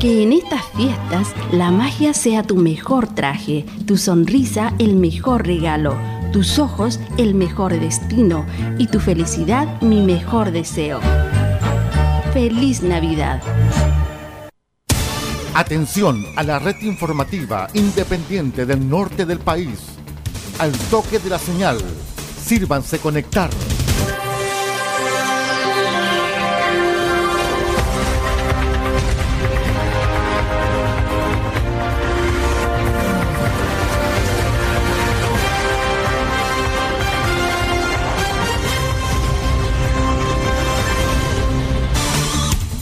Que en estas fiestas la magia sea tu mejor traje, tu sonrisa el mejor regalo, tus ojos el mejor destino y tu felicidad mi mejor deseo. Feliz Navidad. Atención a la red informativa independiente del norte del país. Al toque de la señal, sírvanse conectar.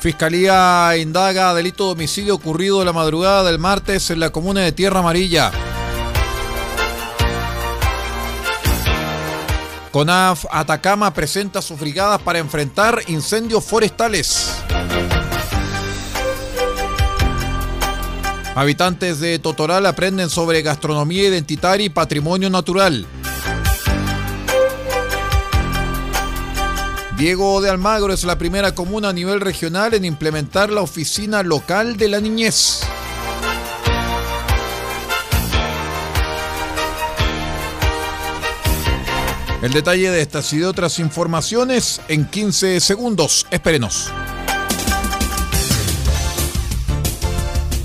Fiscalía indaga delito de homicidio ocurrido la madrugada del martes en la comuna de Tierra Amarilla. CONAF Atacama presenta sus brigadas para enfrentar incendios forestales. Habitantes de Totoral aprenden sobre gastronomía identitaria y patrimonio natural. Diego de Almagro es la primera comuna a nivel regional en implementar la oficina local de la niñez. El detalle de estas y de otras informaciones en 15 segundos. Espérenos.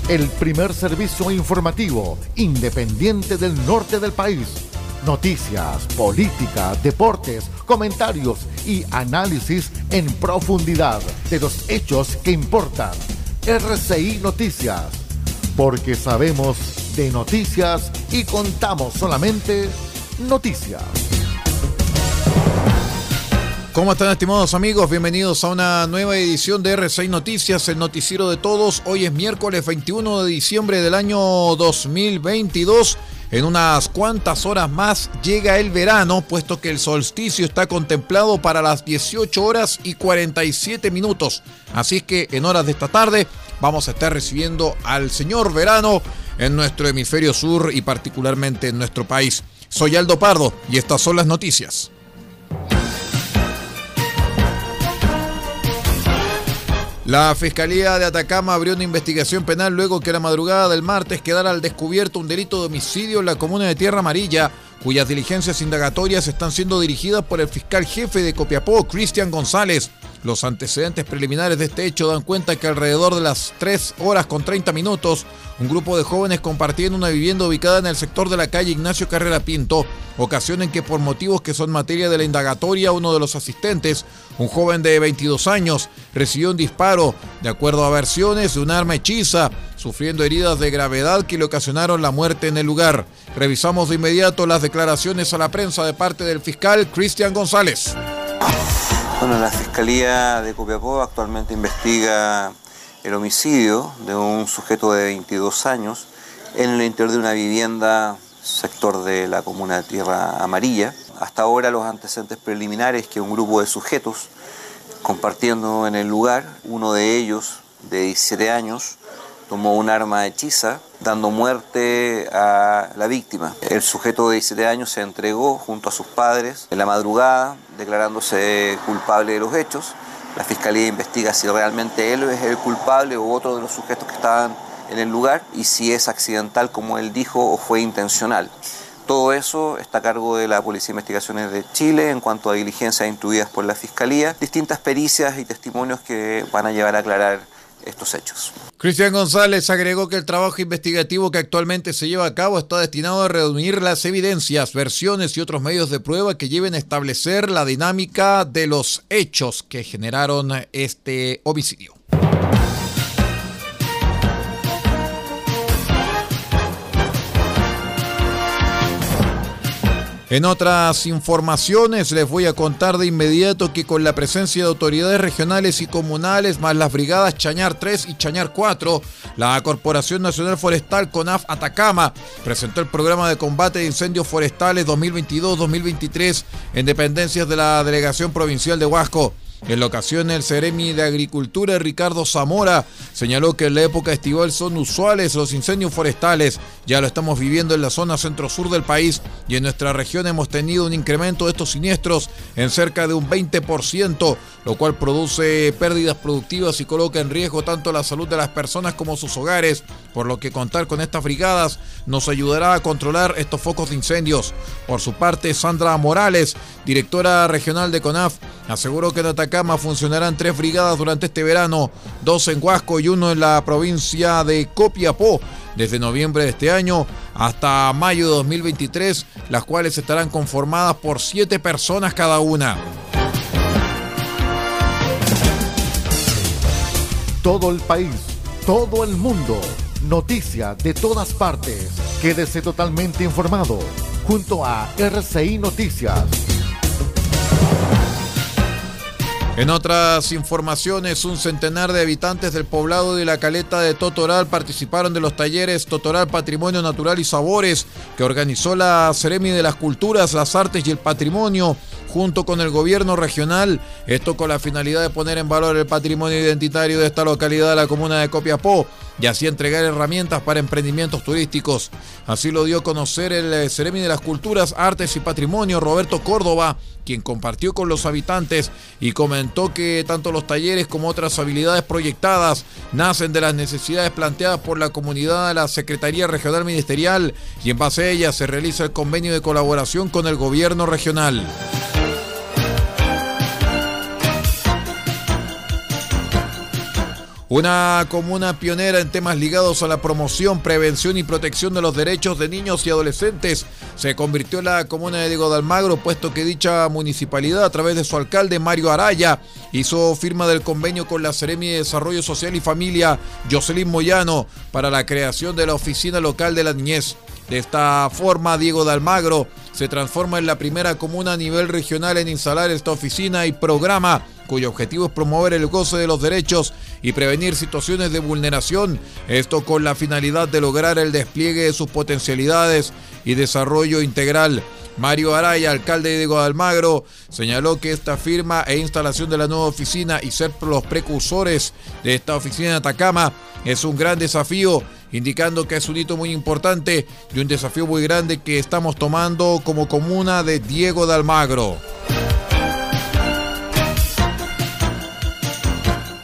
El primer servicio informativo independiente del norte del país Noticias, política, deportes, comentarios y análisis en profundidad de los hechos que importan. RCI Noticias, porque sabemos de noticias y contamos solamente noticias. ¿Cómo están estimados amigos? Bienvenidos a una nueva edición de R6 Noticias, el noticiero de todos. Hoy es miércoles 21 de diciembre del año 2022 en unas cuantas horas más llega el verano, puesto que el solsticio está contemplado para las 18 horas y 47 minutos. Así que en horas de esta tarde vamos a estar recibiendo al señor verano en nuestro hemisferio sur y particularmente en nuestro país. Soy Aldo Pardo y estas son las noticias. La Fiscalía de Atacama abrió una investigación penal luego que la madrugada del martes quedara al descubierto un delito de homicidio en la comuna de Tierra Amarilla, cuyas diligencias indagatorias están siendo dirigidas por el fiscal jefe de Copiapó, Cristian González. Los antecedentes preliminares de este hecho dan cuenta que alrededor de las 3 horas con 30 minutos, un grupo de jóvenes compartían una vivienda ubicada en el sector de la calle Ignacio Carrera Pinto, ocasión en que por motivos que son materia de la indagatoria, uno de los asistentes, un joven de 22 años, recibió un disparo, de acuerdo a versiones, de un arma hechiza, sufriendo heridas de gravedad que le ocasionaron la muerte en el lugar. Revisamos de inmediato las declaraciones a la prensa de parte del fiscal Cristian González. Bueno, la Fiscalía de Copiapó actualmente investiga el homicidio de un sujeto de 22 años en el interior de una vivienda sector de la comuna de Tierra Amarilla. Hasta ahora los antecedentes preliminares que un grupo de sujetos compartiendo en el lugar, uno de ellos de 17 años, tomó un arma hechiza dando muerte a la víctima. El sujeto de 17 años se entregó junto a sus padres en la madrugada, declarándose culpable de los hechos. La fiscalía investiga si realmente él es el culpable o otro de los sujetos que estaban en el lugar y si es accidental, como él dijo, o fue intencional. Todo eso está a cargo de la Policía de Investigaciones de Chile en cuanto a diligencias intuidas por la Fiscalía, distintas pericias y testimonios que van a llevar a aclarar estos hechos. Cristian González agregó que el trabajo investigativo que actualmente se lleva a cabo está destinado a reunir las evidencias, versiones y otros medios de prueba que lleven a establecer la dinámica de los hechos que generaron este homicidio. En otras informaciones les voy a contar de inmediato que con la presencia de autoridades regionales y comunales, más las brigadas Chañar 3 y Chañar 4, la Corporación Nacional Forestal CONAF Atacama presentó el programa de combate de incendios forestales 2022-2023 en dependencias de la Delegación Provincial de Huasco. En la ocasión, el Ceremi de Agricultura, Ricardo Zamora, señaló que en la época estival son usuales los incendios forestales. Ya lo estamos viviendo en la zona centro-sur del país y en nuestra región hemos tenido un incremento de estos siniestros en cerca de un 20%, lo cual produce pérdidas productivas y coloca en riesgo tanto la salud de las personas como sus hogares, por lo que contar con estas brigadas nos ayudará a controlar estos focos de incendios. Por su parte, Sandra Morales, directora regional de CONAF, aseguró que en Atacama funcionarán tres brigadas durante este verano, dos en Huasco y uno en la provincia de Copiapó, desde noviembre de este año hasta mayo de 2023, las cuales estarán conformadas por siete personas cada una. Todo el país, todo el mundo, noticias de todas partes. Quédese totalmente informado junto a RCI Noticias. En otras informaciones, un centenar de habitantes del poblado de la caleta de Totoral participaron de los talleres Totoral Patrimonio Natural y Sabores que organizó la Ceremi de las Culturas, las Artes y el Patrimonio junto con el gobierno regional, esto con la finalidad de poner en valor el patrimonio identitario de esta localidad la comuna de Copiapó y así entregar herramientas para emprendimientos turísticos. Así lo dio a conocer el Ceremi de las Culturas, Artes y Patrimonio, Roberto Córdoba, quien compartió con los habitantes y comentó que tanto los talleres como otras habilidades proyectadas nacen de las necesidades planteadas por la comunidad de la Secretaría Regional Ministerial y en base a ellas se realiza el convenio de colaboración con el gobierno regional. Una comuna pionera en temas ligados a la promoción, prevención y protección de los derechos de niños y adolescentes se convirtió en la comuna de Diego de Almagro, puesto que dicha municipalidad, a través de su alcalde Mario Araya, hizo firma del convenio con la Seremi de Desarrollo Social y Familia, Jocelyn Moyano, para la creación de la Oficina Local de la Niñez. De esta forma, Diego de Almagro se transforma en la primera comuna a nivel regional en instalar esta oficina y programa cuyo objetivo es promover el goce de los derechos y prevenir situaciones de vulneración, esto con la finalidad de lograr el despliegue de sus potencialidades y desarrollo integral. Mario Araya, alcalde de Almagro, señaló que esta firma e instalación de la nueva oficina y ser los precursores de esta oficina en Atacama es un gran desafío, indicando que es un hito muy importante y un desafío muy grande que estamos tomando como comuna de Diego de Almagro.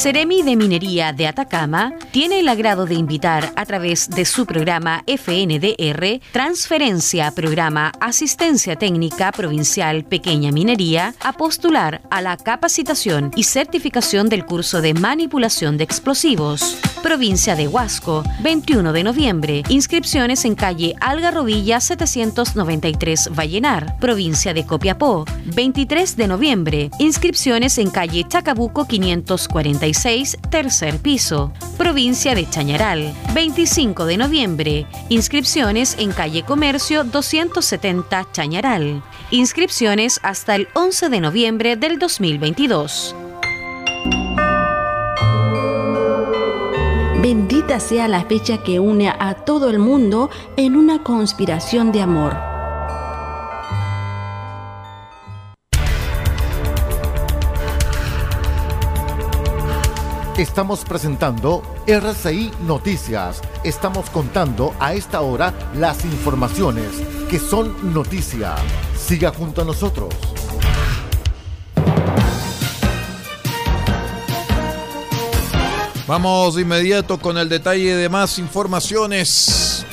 Ceremi de Minería de Atacama tiene el agrado de invitar a través de su programa FNDR Transferencia Programa Asistencia Técnica Provincial Pequeña Minería a postular a la capacitación y certificación del curso de manipulación de explosivos. provincia de Huasco, 21 de noviembre. Inscripciones en calle Algarrobilla 793 Vallenar, provincia de Copiapó, 23 de noviembre. Inscripciones en calle Chacabuco 546, tercer piso, provincia de Chañaral, 25 de noviembre. Inscripciones en calle Comercio 270 Chañaral. Inscripciones hasta el 11 de noviembre del 2022. Bendita sea la fecha que une a todo el mundo en una conspiración de amor. Estamos presentando RCI Noticias. Estamos contando a esta hora las informaciones que son noticia. Siga junto a nosotros. Vamos de inmediato con el detalle de más informaciones.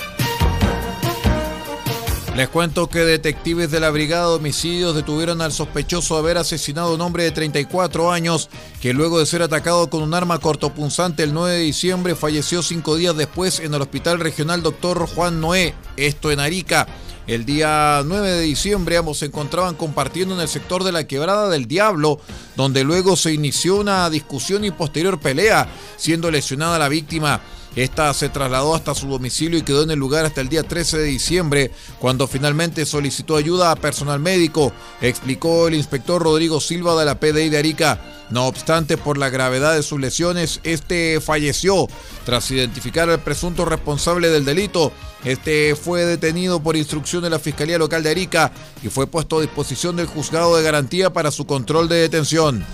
Les cuento que detectives de la Brigada de Homicidios detuvieron al sospechoso de haber asesinado a un hombre de 34 años que luego de ser atacado con un arma cortopunzante el 9 de diciembre falleció cinco días después en el Hospital Regional Dr. Juan Noé, esto en Arica. El día 9 de diciembre ambos se encontraban compartiendo en el sector de la Quebrada del Diablo, donde luego se inició una discusión y posterior pelea, siendo lesionada la víctima. Esta se trasladó hasta su domicilio y quedó en el lugar hasta el día 13 de diciembre, cuando finalmente solicitó ayuda a personal médico, explicó el inspector Rodrigo Silva de la PDI de Arica. No obstante, por la gravedad de sus lesiones, este falleció. Tras identificar al presunto responsable del delito, este fue detenido por instrucción de la Fiscalía Local de Arica y fue puesto a disposición del juzgado de garantía para su control de detención.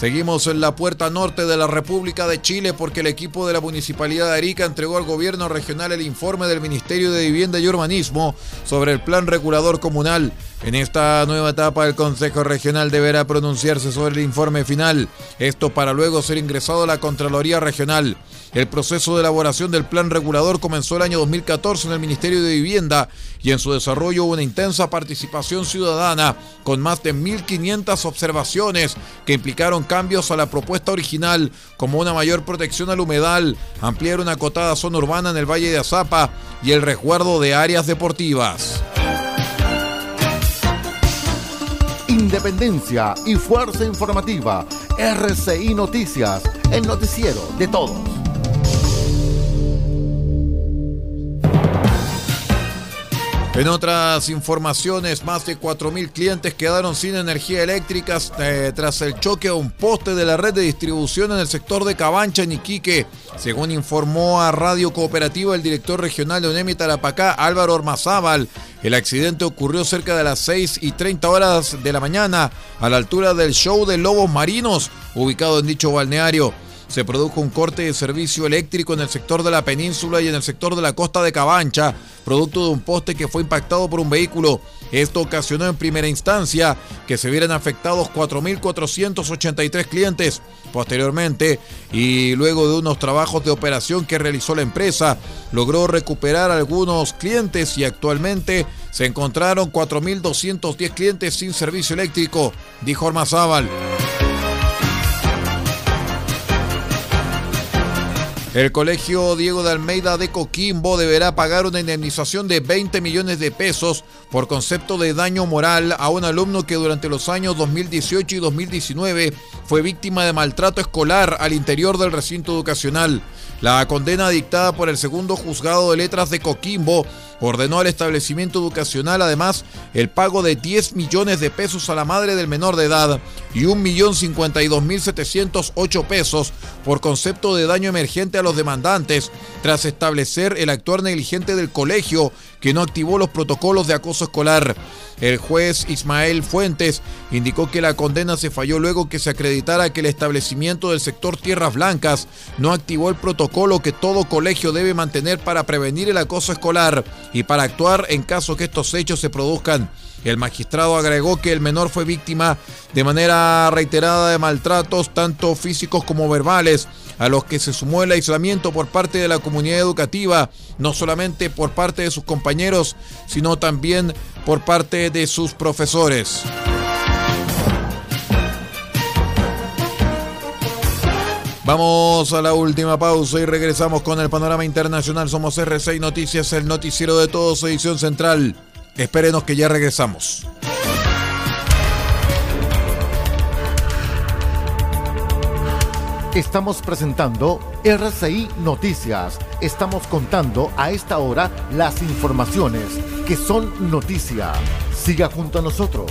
Seguimos en la puerta norte de la República de Chile porque el equipo de la Municipalidad de Arica entregó al gobierno regional el informe del Ministerio de Vivienda y Urbanismo sobre el plan regulador comunal. En esta nueva etapa el Consejo Regional deberá pronunciarse sobre el informe final, esto para luego ser ingresado a la Contraloría Regional. El proceso de elaboración del plan regulador comenzó el año 2014 en el Ministerio de Vivienda y en su desarrollo hubo una intensa participación ciudadana con más de 1.500 observaciones que implicaron cambios a la propuesta original como una mayor protección al humedal, ampliar una acotada zona urbana en el Valle de Azapa y el resguardo de áreas deportivas. Independencia y fuerza informativa. RCI Noticias, el noticiero de todos. En otras informaciones, más de 4.000 clientes quedaron sin energía eléctrica eh, tras el choque a un poste de la red de distribución en el sector de Cabancha, en Iquique. Según informó a Radio Cooperativa el director regional de ONEMI Tarapacá, Álvaro Ormazábal, el accidente ocurrió cerca de las 6 y 30 horas de la mañana, a la altura del show de lobos marinos, ubicado en dicho balneario se produjo un corte de servicio eléctrico en el sector de la península y en el sector de la costa de Cabancha, producto de un poste que fue impactado por un vehículo. Esto ocasionó en primera instancia que se vieran afectados 4.483 clientes. Posteriormente, y luego de unos trabajos de operación que realizó la empresa, logró recuperar algunos clientes y actualmente se encontraron 4.210 clientes sin servicio eléctrico, dijo Ormazábal. El colegio Diego de Almeida de Coquimbo deberá pagar una indemnización de 20 millones de pesos por concepto de daño moral a un alumno que durante los años 2018 y 2019 fue víctima de maltrato escolar al interior del recinto educacional. La condena dictada por el segundo juzgado de letras de Coquimbo ordenó al establecimiento educacional además el pago de 10 millones de pesos a la madre del menor de edad y 1.052.708 pesos por concepto de daño emergente a los demandantes tras establecer el actuar negligente del colegio que no activó los protocolos de acoso escolar. El juez Ismael Fuentes indicó que la condena se falló luego que se acreditara que el establecimiento del sector Tierras Blancas no activó el protocolo que todo colegio debe mantener para prevenir el acoso escolar y para actuar en caso que estos hechos se produzcan. El magistrado agregó que el menor fue víctima de manera reiterada de maltratos, tanto físicos como verbales, a los que se sumó el aislamiento por parte de la comunidad educativa, no solamente por parte de sus compañeros, sino también por parte de sus profesores. Vamos a la última pausa y regresamos con el panorama internacional. Somos R6 Noticias, el noticiero de todos, edición central. Espérenos que ya regresamos. Estamos presentando RCI Noticias. Estamos contando a esta hora las informaciones que son noticia. Siga junto a nosotros.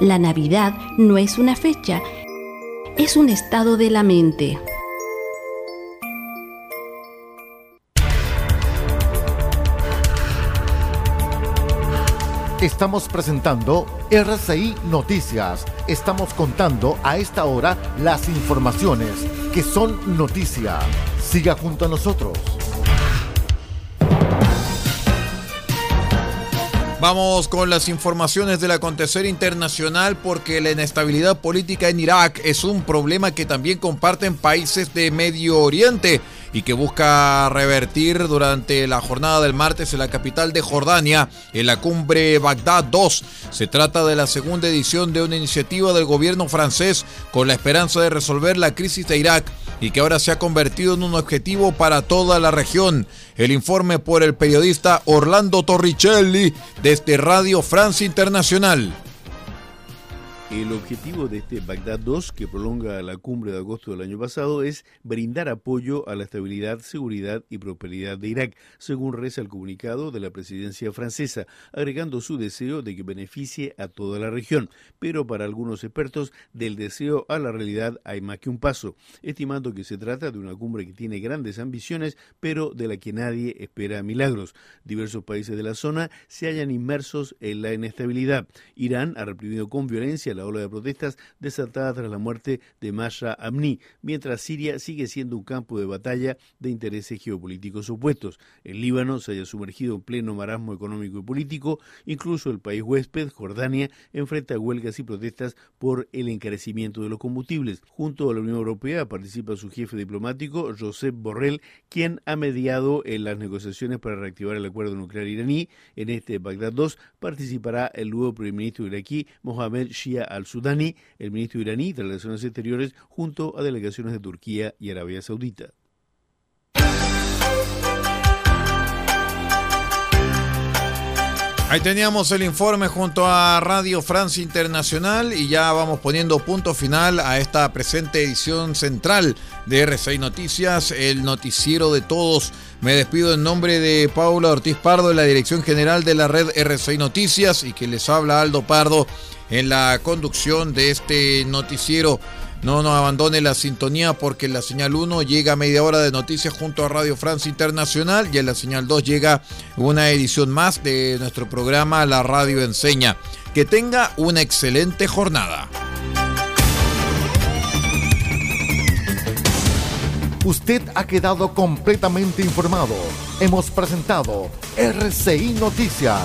La Navidad no es una fecha, es un estado de la mente. Estamos presentando RCI Noticias. Estamos contando a esta hora las informaciones que son noticia. Siga junto a nosotros. Vamos con las informaciones del acontecer internacional porque la inestabilidad política en Irak es un problema que también comparten países de Medio Oriente y que busca revertir durante la jornada del martes en la capital de Jordania, en la cumbre Bagdad 2. Se trata de la segunda edición de una iniciativa del gobierno francés con la esperanza de resolver la crisis de Irak y que ahora se ha convertido en un objetivo para toda la región. El informe por el periodista Orlando Torricelli desde Radio France Internacional. El objetivo de este Bagdad 2, que prolonga la cumbre de agosto del año pasado, es brindar apoyo a la estabilidad, seguridad y prosperidad de Irak, según reza el comunicado de la presidencia francesa, agregando su deseo de que beneficie a toda la región. Pero para algunos expertos, del deseo a la realidad hay más que un paso, estimando que se trata de una cumbre que tiene grandes ambiciones, pero de la que nadie espera milagros. Diversos países de la zona se hallan inmersos en la inestabilidad. Irán ha reprimido con violencia la ola de protestas desatada tras la muerte de Masha Amni, mientras Siria sigue siendo un campo de batalla de intereses geopolíticos opuestos. El Líbano se haya sumergido en pleno marasmo económico y político, incluso el país huésped, Jordania, enfrenta huelgas y protestas por el encarecimiento de los combustibles. Junto a la Unión Europea participa su jefe diplomático, Josep Borrell, quien ha mediado en las negociaciones para reactivar el acuerdo nuclear iraní. En este Bagdad 2 participará el nuevo primer ministro iraquí, Mohamed Shia al-Sudani, el ministro iraní de Relaciones Exteriores, junto a delegaciones de Turquía y Arabia Saudita. Ahí teníamos el informe junto a Radio Francia Internacional y ya vamos poniendo punto final a esta presente edición central de R6 Noticias, el noticiero de todos. Me despido en nombre de Paula Ortiz Pardo, de la Dirección General de la Red R6 Noticias y que les habla Aldo Pardo en la conducción de este noticiero. No nos abandone la sintonía porque la señal 1 llega media hora de noticias junto a Radio Francia Internacional y en la señal 2 llega una edición más de nuestro programa La Radio Enseña. Que tenga una excelente jornada. Usted ha quedado completamente informado. Hemos presentado RCI Noticias,